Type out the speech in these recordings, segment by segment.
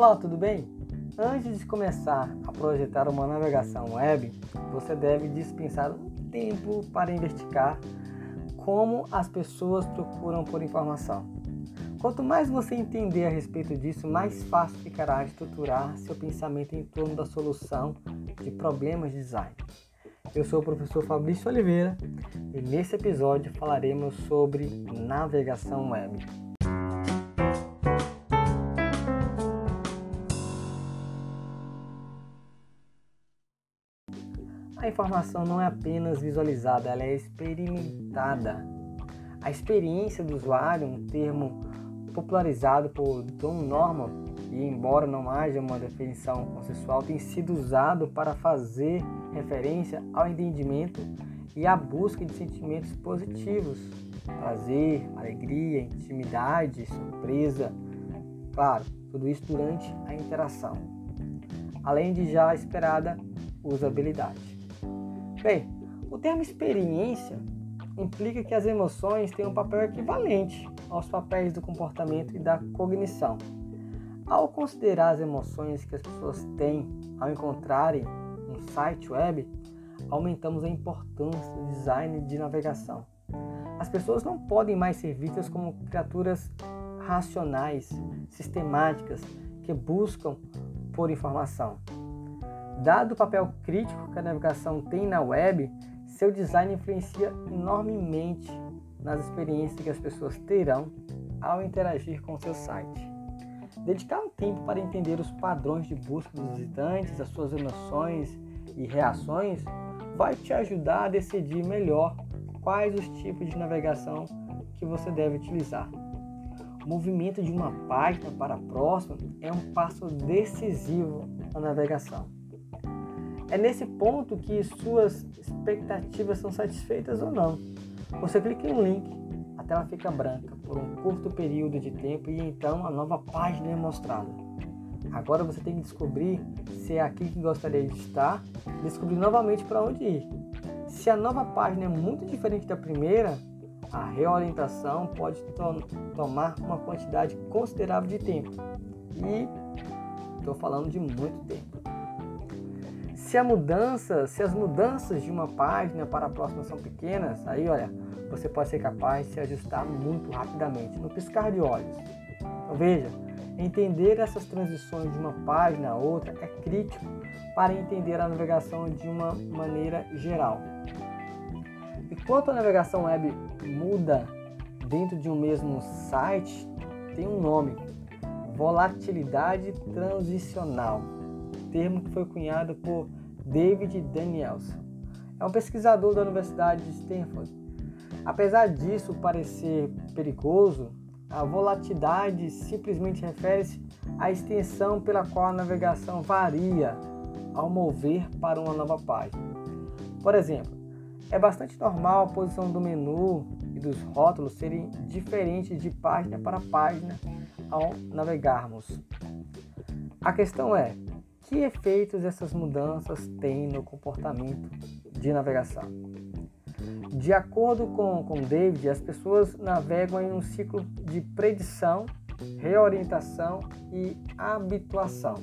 Olá, tudo bem? Antes de começar a projetar uma navegação web, você deve dispensar um tempo para investigar como as pessoas procuram por informação. Quanto mais você entender a respeito disso, mais fácil ficará estruturar seu pensamento em torno da solução de problemas de design. Eu sou o professor Fabrício Oliveira e nesse episódio falaremos sobre navegação web. A informação não é apenas visualizada, ela é experimentada. A experiência do usuário, um termo popularizado por Don Norman, e embora não haja uma definição consensual, tem sido usado para fazer referência ao entendimento e à busca de sentimentos positivos, prazer, alegria, intimidade, surpresa, claro, tudo isso durante a interação, além de já esperada usabilidade. Bem, o termo experiência implica que as emoções têm um papel equivalente aos papéis do comportamento e da cognição. Ao considerar as emoções que as pessoas têm ao encontrarem um site web, aumentamos a importância do design de navegação. As pessoas não podem mais ser vistas como criaturas racionais, sistemáticas, que buscam por informação. Dado o papel crítico que a navegação tem na web, seu design influencia enormemente nas experiências que as pessoas terão ao interagir com seu site. Dedicar um tempo para entender os padrões de busca dos visitantes, as suas emoções e reações, vai te ajudar a decidir melhor quais os tipos de navegação que você deve utilizar. O movimento de uma página para a próxima é um passo decisivo na navegação. É nesse ponto que suas expectativas são satisfeitas ou não. Você clica em um link, a tela fica branca por um curto período de tempo e então a nova página é mostrada. Agora você tem que descobrir se é aqui que gostaria de estar, descobrir novamente para onde ir. Se a nova página é muito diferente da primeira, a reorientação pode to tomar uma quantidade considerável de tempo. E estou falando de muito tempo. Se a mudança, se as mudanças de uma página para a próxima são pequenas, aí olha, você pode ser capaz de se ajustar muito rapidamente, no piscar de olhos. Então veja, entender essas transições de uma página a outra é crítico para entender a navegação de uma maneira geral. Enquanto a navegação web muda dentro de um mesmo site, tem um nome: volatilidade transicional, termo que foi cunhado por David Danielson. É um pesquisador da Universidade de Stanford. Apesar disso parecer perigoso, a volatilidade simplesmente refere-se à extensão pela qual a navegação varia ao mover para uma nova página. Por exemplo, é bastante normal a posição do menu e dos rótulos serem diferentes de página para página ao navegarmos. A questão é: que efeitos essas mudanças têm no comportamento de navegação? De acordo com, com David, as pessoas navegam em um ciclo de predição, reorientação e habituação.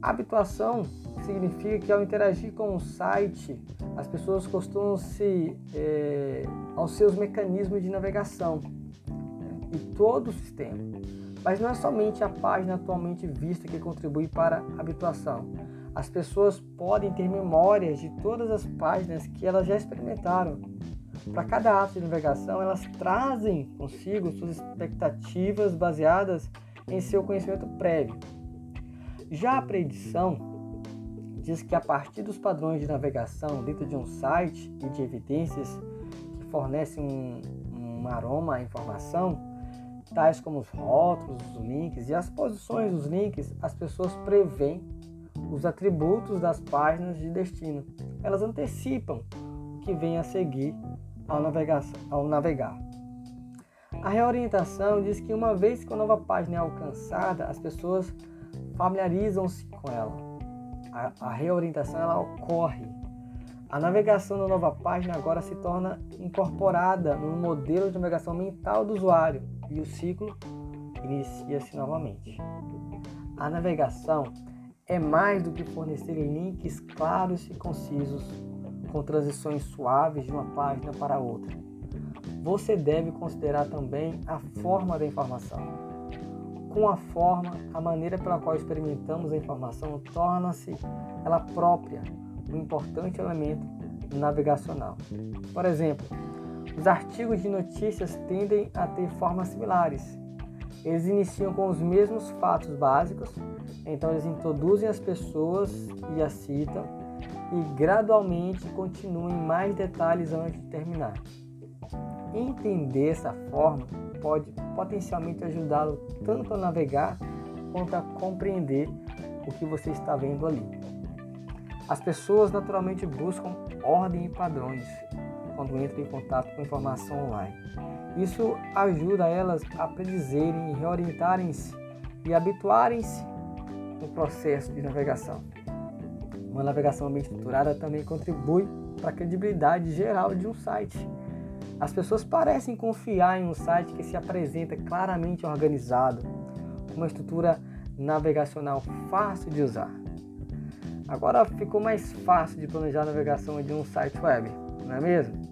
Habituação significa que ao interagir com o site, as pessoas costumam se é, aos seus mecanismos de navegação e todo o sistema. Mas não é somente a página atualmente vista que contribui para a habituação. As pessoas podem ter memórias de todas as páginas que elas já experimentaram. Para cada ato de navegação, elas trazem consigo suas expectativas baseadas em seu conhecimento prévio. Já a predição diz que a partir dos padrões de navegação dentro de um site e de evidências que fornecem um, um aroma à informação, tais como os rótulos, os links e as posições dos links, as pessoas preveem os atributos das páginas de destino. Elas antecipam o que vem a seguir ao, ao navegar. A reorientação diz que uma vez que a nova página é alcançada, as pessoas familiarizam-se com ela. A, a reorientação ela ocorre. A navegação da nova página agora se torna incorporada no modelo de navegação mental do usuário e o ciclo inicia-se novamente. A navegação é mais do que fornecer links claros e concisos com transições suaves de uma página para outra. Você deve considerar também a forma da informação. Com a forma, a maneira pela qual experimentamos a informação torna-se ela própria um importante elemento navegacional. Por exemplo, os artigos de notícias tendem a ter formas similares, eles iniciam com os mesmos fatos básicos, então eles introduzem as pessoas e as citam e gradualmente continuam em mais detalhes antes de terminar. Entender essa forma pode potencialmente ajudá-lo tanto a navegar quanto a compreender o que você está vendo ali. As pessoas naturalmente buscam ordem e padrões quando entram em contato com informação online. Isso ajuda elas a predizerem reorientarem-se e habituarem-se no processo de navegação. Uma navegação bem estruturada também contribui para a credibilidade geral de um site. As pessoas parecem confiar em um site que se apresenta claramente organizado, com uma estrutura navegacional fácil de usar. Agora ficou mais fácil de planejar a navegação de um site web, não é mesmo?